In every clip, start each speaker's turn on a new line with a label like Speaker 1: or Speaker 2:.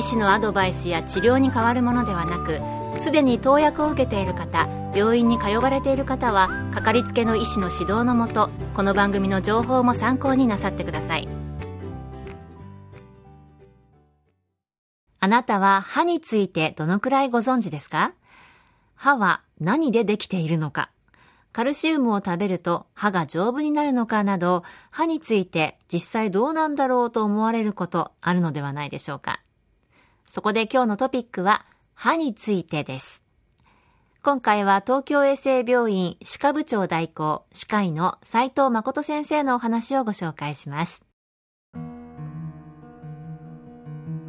Speaker 1: 医師のアドバイスや治療に変わるものではなくすでに投薬を受けている方病院に通われている方はかかりつけの医師の指導のもとこの番組の情報も参考になさってください。あなたは歯についてどのくらいご存知ですか？歯は何でできているのか？カルシウムを食べると歯が丈夫になるのかなど歯について実際どうなんだろうと思われることあるのではないでしょうか？そこで今日のトピックは歯についてです。今回は東京衛生病院歯科部長代行歯科医の斉藤誠先生のお話をご紹介します。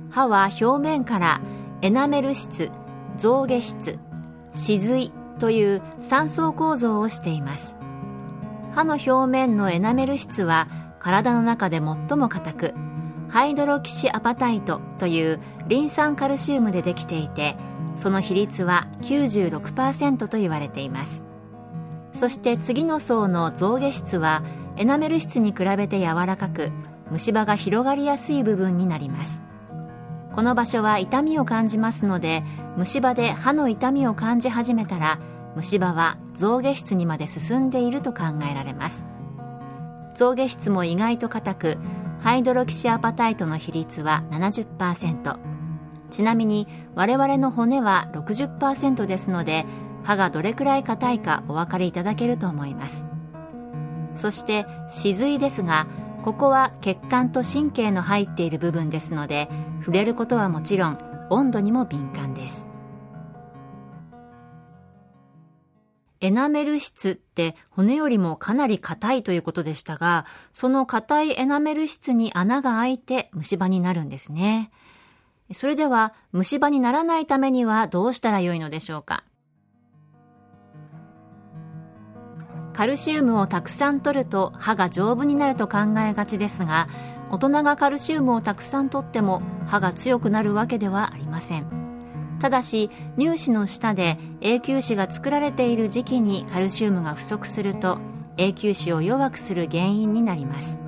Speaker 1: 歯は表面からエナメル質、象牙質、歯髄という3層構造をしています。歯の表面のエナメル質は体の中で最も硬くハイドロキシアパタイトというリン酸カルシウムでできていてその比率は96%と言われています。そして次の層の象牙質はエナメル質に比べて柔らかく虫歯が広がりやすい部分になります。この場所は痛みを感じますので虫歯で歯の痛みを感じ始めたら虫歯は象牙質にまで進んでいると考えられます。象牙質も意外と硬くハイドロキシアパタイトの比率は70%ちなみに我々の骨は60%ですので歯がどれくらい硬いかお分かりいただけると思います。そして歯髄ですがここは血管と神経の入っている部分ですので触れることはもちろん温度にも敏感です。エナメル質って骨よりもかなり硬いということでしたが、その硬いエナメル質に穴が開いて虫歯になるんですね。それでは虫歯にならないためにはどうしたらよいのでしょうかカルシウムをたくさん取ると歯が丈夫になると考えがちですが大人がカルシウムをたくさん取っても歯が強くなるわけではありませんただし乳歯の下で永久歯が作られている時期にカルシウムが不足すると永久歯を弱くする原因になります。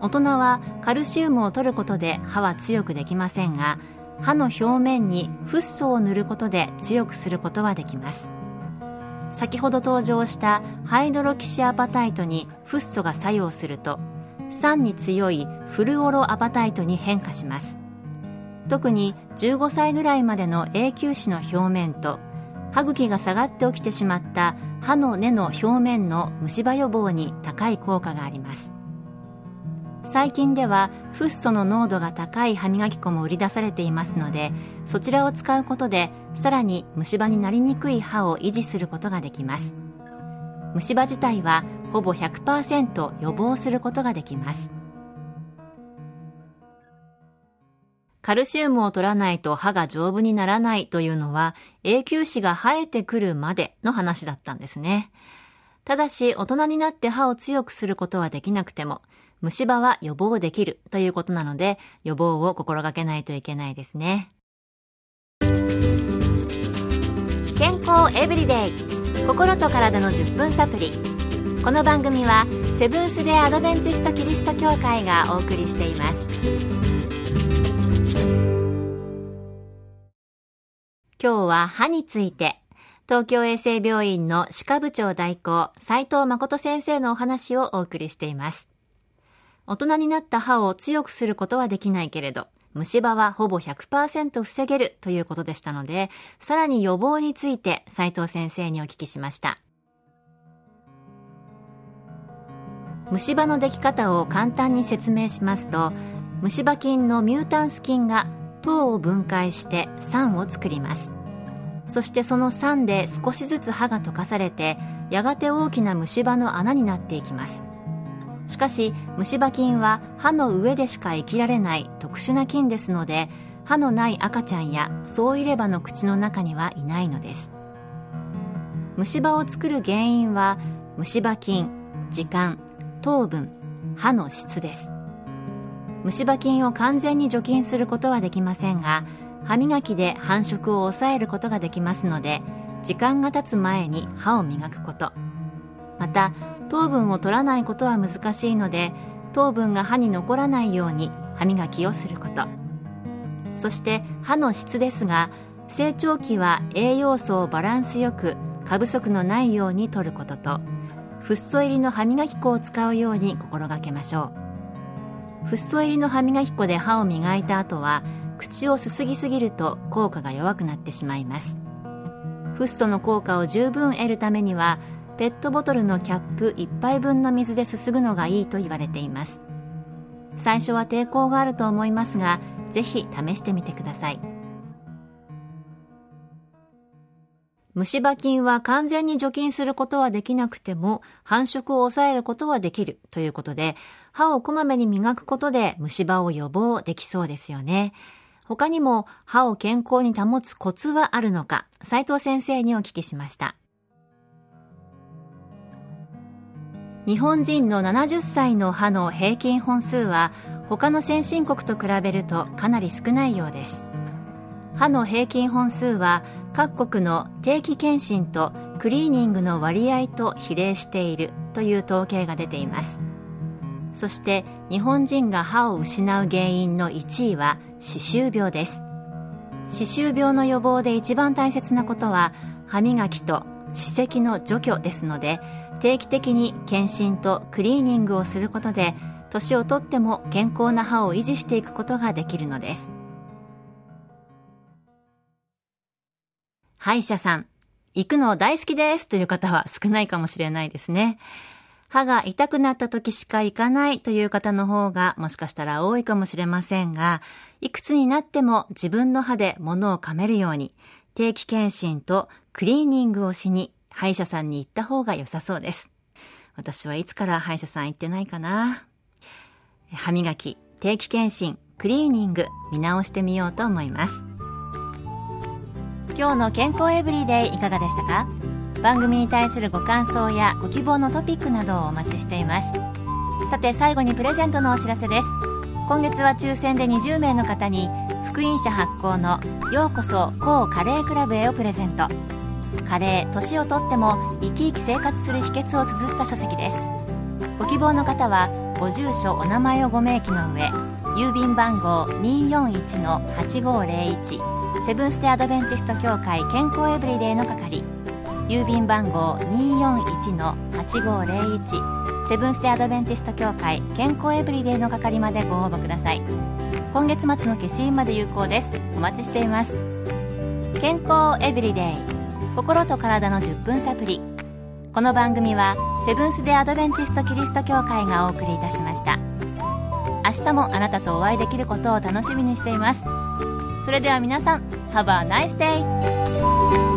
Speaker 1: 大人はカルシウムを取ることで歯は強くできませんが歯の表面にフッ素を塗ることで強くすることはできます。先ほど登場したハイドロキシアパタイトにフッ素が作用すると酸に強いフルオロアパタイトに変化します。特に15歳ぐらいまでの永久歯の表面と歯茎が下がって起きてしまった歯の根の表面の虫歯予防に高い効果があります。最近ではフッ素の濃度が高い歯磨き粉も売り出されていますのでそちらを使うことでさらに虫歯になりにくい歯を維持することができます。虫歯自体はほぼ100%予防することができます。カルシウムを取らないと歯が丈夫にならないというのは永久歯が生えてくるまでの話だったんですね。ただし大人になって歯を強くすることはできなくても虫歯は予防できるということなので予防を心がけないといけないですね。健康エブリデイ心と体の10分サプリこの番組はセブンス・デ・アドベンチスト・キリスト教会がお送りしています。今日は歯について、東京衛生病院の歯科部長代行、斉藤誠先生のお話をお送りしています。大人になった歯を強くすることはできないけれど、虫歯はほぼ100%防げるということでしたので、さらに予防について斉藤先生にお聞きしました。虫歯のでき方を簡単に説明しますと、虫歯菌のミュータンス菌が糖を分解して酸を作ります。そしてその酸で少しずつ歯が溶かされてやがて大きな虫歯の穴になっていきます。しかし虫歯菌は歯の上でしか生きられない特殊な菌ですので歯のない赤ちゃんや総入れ歯の口の中にはいないのです。虫歯を作る原因は虫歯菌時間糖分歯の質です。虫歯菌を完全に除菌することはできませんが歯磨きで繁殖を抑えることができますので時間が経つ前に歯を磨くこと。また糖分を取らないことは難しいので糖分が歯に残らないように歯磨きをすること。そして歯の質ですが成長期は栄養素をバランスよく過不足のないように取ることとフッ素入りの歯磨き粉を使うように心がけましょう。フッ素入りの歯磨き粉で歯を磨いた後は口をすすぎすぎると効果が弱くなってしまいます。フッ素の効果を十分得るためにはペットボトルのキャップ1杯分の水ですすぐのがいいと言われています。最初は抵抗があると思いますがぜひ試してみてください。虫歯菌は完全に除菌することはできなくても繁殖を抑えることはできるということで歯をこまめに磨くことで虫歯を予防できそうですよね。他にも歯を健康に保つコツはあるのか斉藤先生にお聞きしました。日本人の70歳の歯の平均本数は他の先進国と比べるとかなり少ないようです歯の平均本数は各国の定期検診とクリーニングの割合と比例しているという統計が出ています。そして日本人が歯を失う原因の1位は歯周病です。歯周病の予防で一番大切なことは歯磨きと歯石の除去ですので定期的に検診とクリーニングをすることで年をとっても健康な歯を維持していくことができるのです。歯医者さん、行くの大好きですという方は少ないかもしれないですね。歯が痛くなった時しか行かないという方の方がもしかしたら多いかもしれませんが、いくつになっても自分の歯で物を噛めるように、定期検診とクリーニングをしに歯医者さんに行った方が良さそうです。私はいつから歯医者さん行ってないかな。歯磨き、定期検診、クリーニング見直してみようと思います。今日の健康エブリデイいかがでしたか？番組に対するご感想やご希望のトピックなどをお待ちしています。さて最後にプレゼントのお知らせです。今月は抽選で20名の方に福音社発行の「ようこそ高カレークラブへ」をプレゼント。カレー年をとっても生き生き生活する秘訣を綴った書籍です。ご希望の方はご住所お名前をご明記の上郵便番号241-8501セブンステアドベンチスト協会健康エブリデイの係。郵便番号241-8501セブンステアドベンチスト協会健康エブリデイの係までご応募ください。今月末の消印まで有効です。お待ちしています。健康エブリデイ。心と体の10分サプリこの番組はセブンス・デ・アドベンチスト・キリスト教会がお送りいたしました。明日もあなたとお会いできることを楽しみにしています。それでは皆さん Have a nice day!